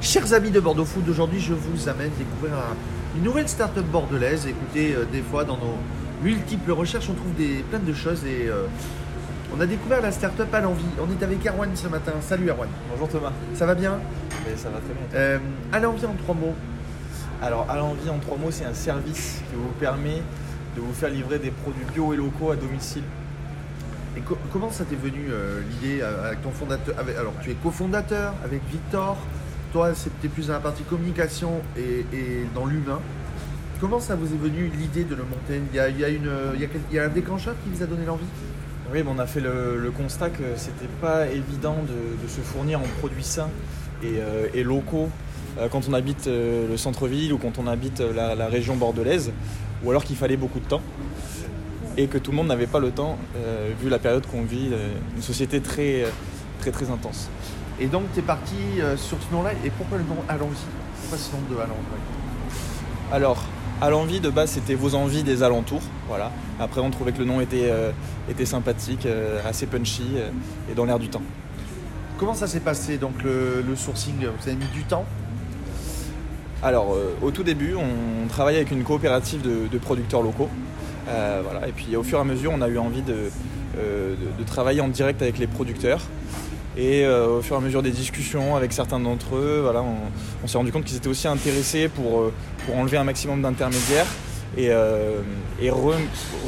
Chers amis de Bordeaux Food, aujourd'hui je vous amène découvrir un- une nouvelle start-up bordelaise. Écoutez, euh, des fois dans nos multiples recherches, on trouve des, plein de choses et euh, on a découvert la start-up à l'envie. On est avec Erwan ce matin. Salut Erwan, Bonjour Thomas. ça va bien? Mais ça va très bien. euh, À l'envie en trois mots. Alors, à l'envie, en trois mots, c'est un service qui vous permet de vous faire livrer des produits bio et locaux à domicile. Et co- comment ça t'est venu euh, l'idée avec ton fondateur avec- Alors tu es cofondateur avec Victor. Toi, c'était plus dans la partie communication et, dans l'humain. Comment ça vous est venu l'idée de le monter? Il y, a, une, il y a un déclencheur qui vous a donné l'envie? Oui, on a fait le, constat que c'était pas évident de, se fournir en produits sains et, euh, locaux euh, quand on habite euh, le centre-ville ou quand on habite la, la région bordelaise, ou alors qu'il fallait beaucoup de temps et que tout le monde n'avait pas le temps vu la période qu'on vit, une société très, très très intense. Et donc tu es parti euh, sur ce nom-là. Et pourquoi le nom Allons-y? Pourquoi ce nom de Allons Alors, à l'envie de base, c'était vos envies des alentours. Voilà. Après, on trouvait que le nom était, euh, était sympathique, euh, assez punchy euh, et dans l'air du temps. Comment ça s'est passé donc le, le sourcing? Vous avez mis du temps? Alors, au tout début, on travaillait avec une coopérative de, de producteurs locaux. Voilà. Et puis, au fur et à mesure, on a eu envie de, de- de travailler en direct avec les producteurs. Et euh, au fur et à mesure des discussions avec certains d'entre eux, voilà, on, on s'est rendu compte qu'ils étaient aussi intéressés pour, euh, pour enlever un maximum d'intermédiaires et, euh, et re-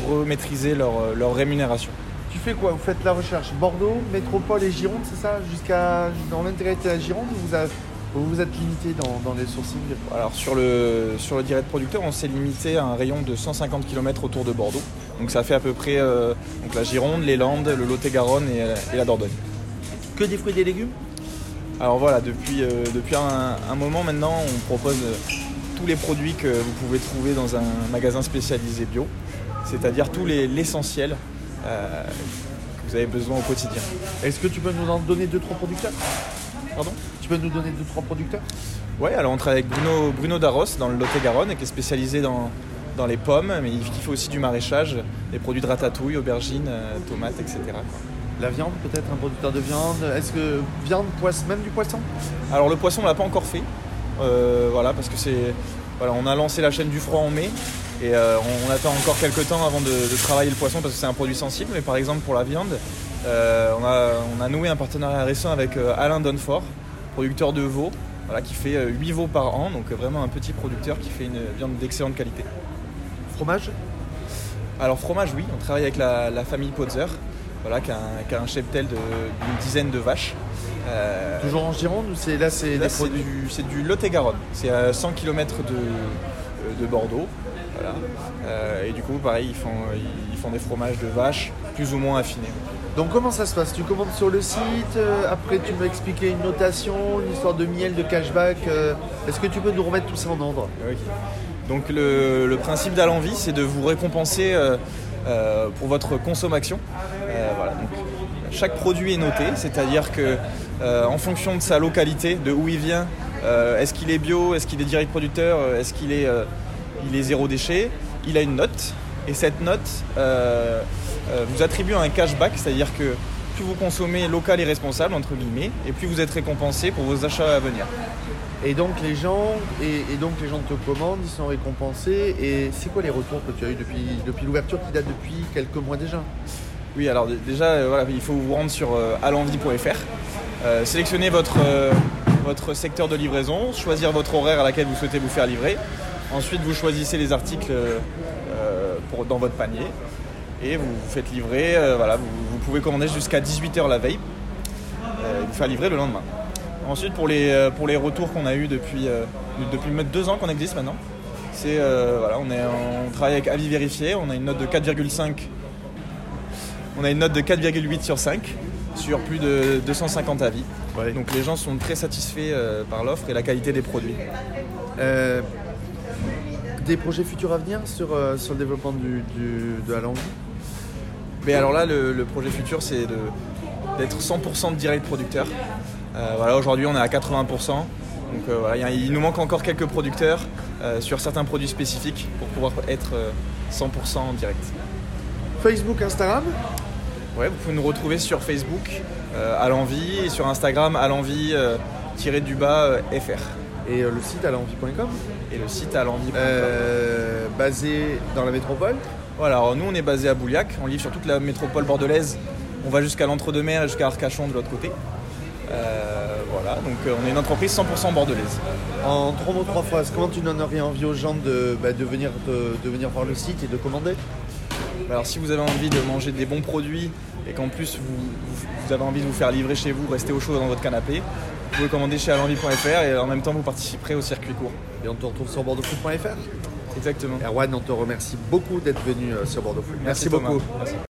remaîtriser leur, leur rémunération. Tu fais quoi? Vous faites la recherche Bordeaux, métropole et Gironde, c'est ça? Jusqu'à dans l'intégralité de la Gironde ou vous, avez- ou vous êtes limité dans, dans les sourcings? Alors sur le, sur le direct producteur, on s'est limité à un rayon de 150 km autour de Bordeaux. Donc ça fait à peu près euh, donc la Gironde, les Landes, le Lot-et-Garonne et, et la Dordogne. Que des fruits et des légumes Alors voilà, depuis, euh, depuis un, un moment maintenant, on propose euh, tous les produits que vous pouvez trouver dans un magasin spécialisé bio, c'est-à-dire tout les- l'essentiel euh, que vous avez besoin au quotidien. Est-ce que tu peux nous en donner deux trois producteurs? Pardon? Tu peux nous donner deux trois producteurs? Ouais, alors on travaille avec Bruno, Bruno Darros dans le Lot-et-Garonne, qui est spécialisé dans, dans les pommes, mais il qui fait aussi du maraîchage, des produits de ratatouille, aubergines, tomates, etc. quoi. La viande, peut-être un producteur de viande. Est-ce que viande, poisson, même du poisson? Alors le poisson, on l'a pas encore fait, euh, voilà, parce que c'est, voilà, on a lancé la chaîne du froid en mai, et euh, on, on attend encore quelques temps avant de, de travailler le poisson parce que c'est un produit sensible. Mais par exemple pour la viande, euh, on, a, on a noué un partenariat récent avec Alain Donfort, producteur de veaux, voilà, qui fait euh, 8 veaux par an, donc vraiment un petit producteur qui fait une viande d'excellente qualité. Fromage? Alors fromage, oui, on travaille avec la, la famille Potzer, voilà, qui a un, qui a un cheptel d'une dizaine de vaches. Euh, Toujours en Gironde ou c'est là c'est des produits du, c'est du Lot-et-Garonne, c'est à 100 km de, euh, de Bordeaux. Voilà. Euh, et du coup, pareil, ils font, ils font des fromages de vaches plus ou moins affinés. Donc comment ça se passe? Tu commandes sur le site, euh, après tu m'as expliqué une notation, une histoire de miel, de cashback. Est-ce que tu peux nous remettre tout ça en ordre? Ok. Donc le, le principe d'Alenvie, c'est de vous récompenser euh, pour votre consommation. Euh, voilà, donc, chaque produit est noté, c'est-à-dire que euh, en fonction de sa localité, de où il vient, est-ce qu'il est bio, est-ce qu'il est direct producteur, est-ce qu'il est, il est zéro déchet, il a une note. Et cette note vous attribue un cashback, c'est-à-dire que plus vous consommez local et responsable, entre guillemets, et plus vous êtes récompensé pour vos achats à venir. Et donc les gens, et, et donc les gens te commandent, ils sont récompensés. Et c'est quoi les retours que tu as eu depuis, depuis l'ouverture qui date depuis quelques mois déjà? Oui, alors déjà, euh, voilà, il faut vous rendre sur euh, alenvie.fr, euh, sélectionner votre, euh, votre secteur de livraison, choisir votre horaire à laquelle vous souhaitez vous faire livrer. Ensuite, vous choisissez les articles euh, pour, dans votre panier et vous vous faites livrer. euh, voilà, vous, vous pouvez commander jusqu'à 18h la veille euh, et vous faire livrer le lendemain. Ensuite, pour les, euh, pour les retours qu'on a eu depuis, euh, depuis deux ans qu'on existe maintenant, c'est euh, voilà, on, est, on travaille avec avis vérifié, on a une note de 4,5 on a une note de 4,8 sur 5 sur plus de 250 avis. Donc les gens sont très satisfaits euh, par l'offre et la qualité des produits. Euh, Des projets futurs à venir sur, euh, sur le développement du, du- de la langue? Mais alors là, le, le projet futur, c'est d'être 100% de direct producteur. Euh, voilà, aujourd'hui, on est à 80%. Donc euh, voilà, il nous manque encore quelques producteurs euh, sur certains produits spécifiques pour pouvoir être euh, 100% en direct. Facebook, Instagram? Ouais, vous pouvez nous retrouver sur Facebook à l'envie et sur Instagram à l'envie euh, du bas FR. Et le site alenvie.com Et le site alenvie.com. euh, Basé dans la métropole? Voilà, alors nous on est basé à Bouliac, on livre sur toute la métropole bordelaise. On va jusqu'à l'Entre-deux-Mers et jusqu'à Arcachon de l'autre côté. Euh, voilà, donc euh, on est une entreprise 100% bordelaise. En trois mots, trois phrases, comment tu donnerais envie aux gens de, bah, de, venir, de, de venir voir le site et de commander? Alors si vous avez envie de manger des bons produits et qu'en plus vous avez envie de vous faire livrer chez vous, rester au chaud dans votre canapé, vous pouvez commander chez alenvie.fr et en même temps vous participerez au circuit court. Et on te retrouve sur bordeauxfoot.fr Exactement. Erwan, on te remercie beaucoup d'être venu euh, sur Bordeaux Foot. Merci, Thomas. beaucoup. Merci.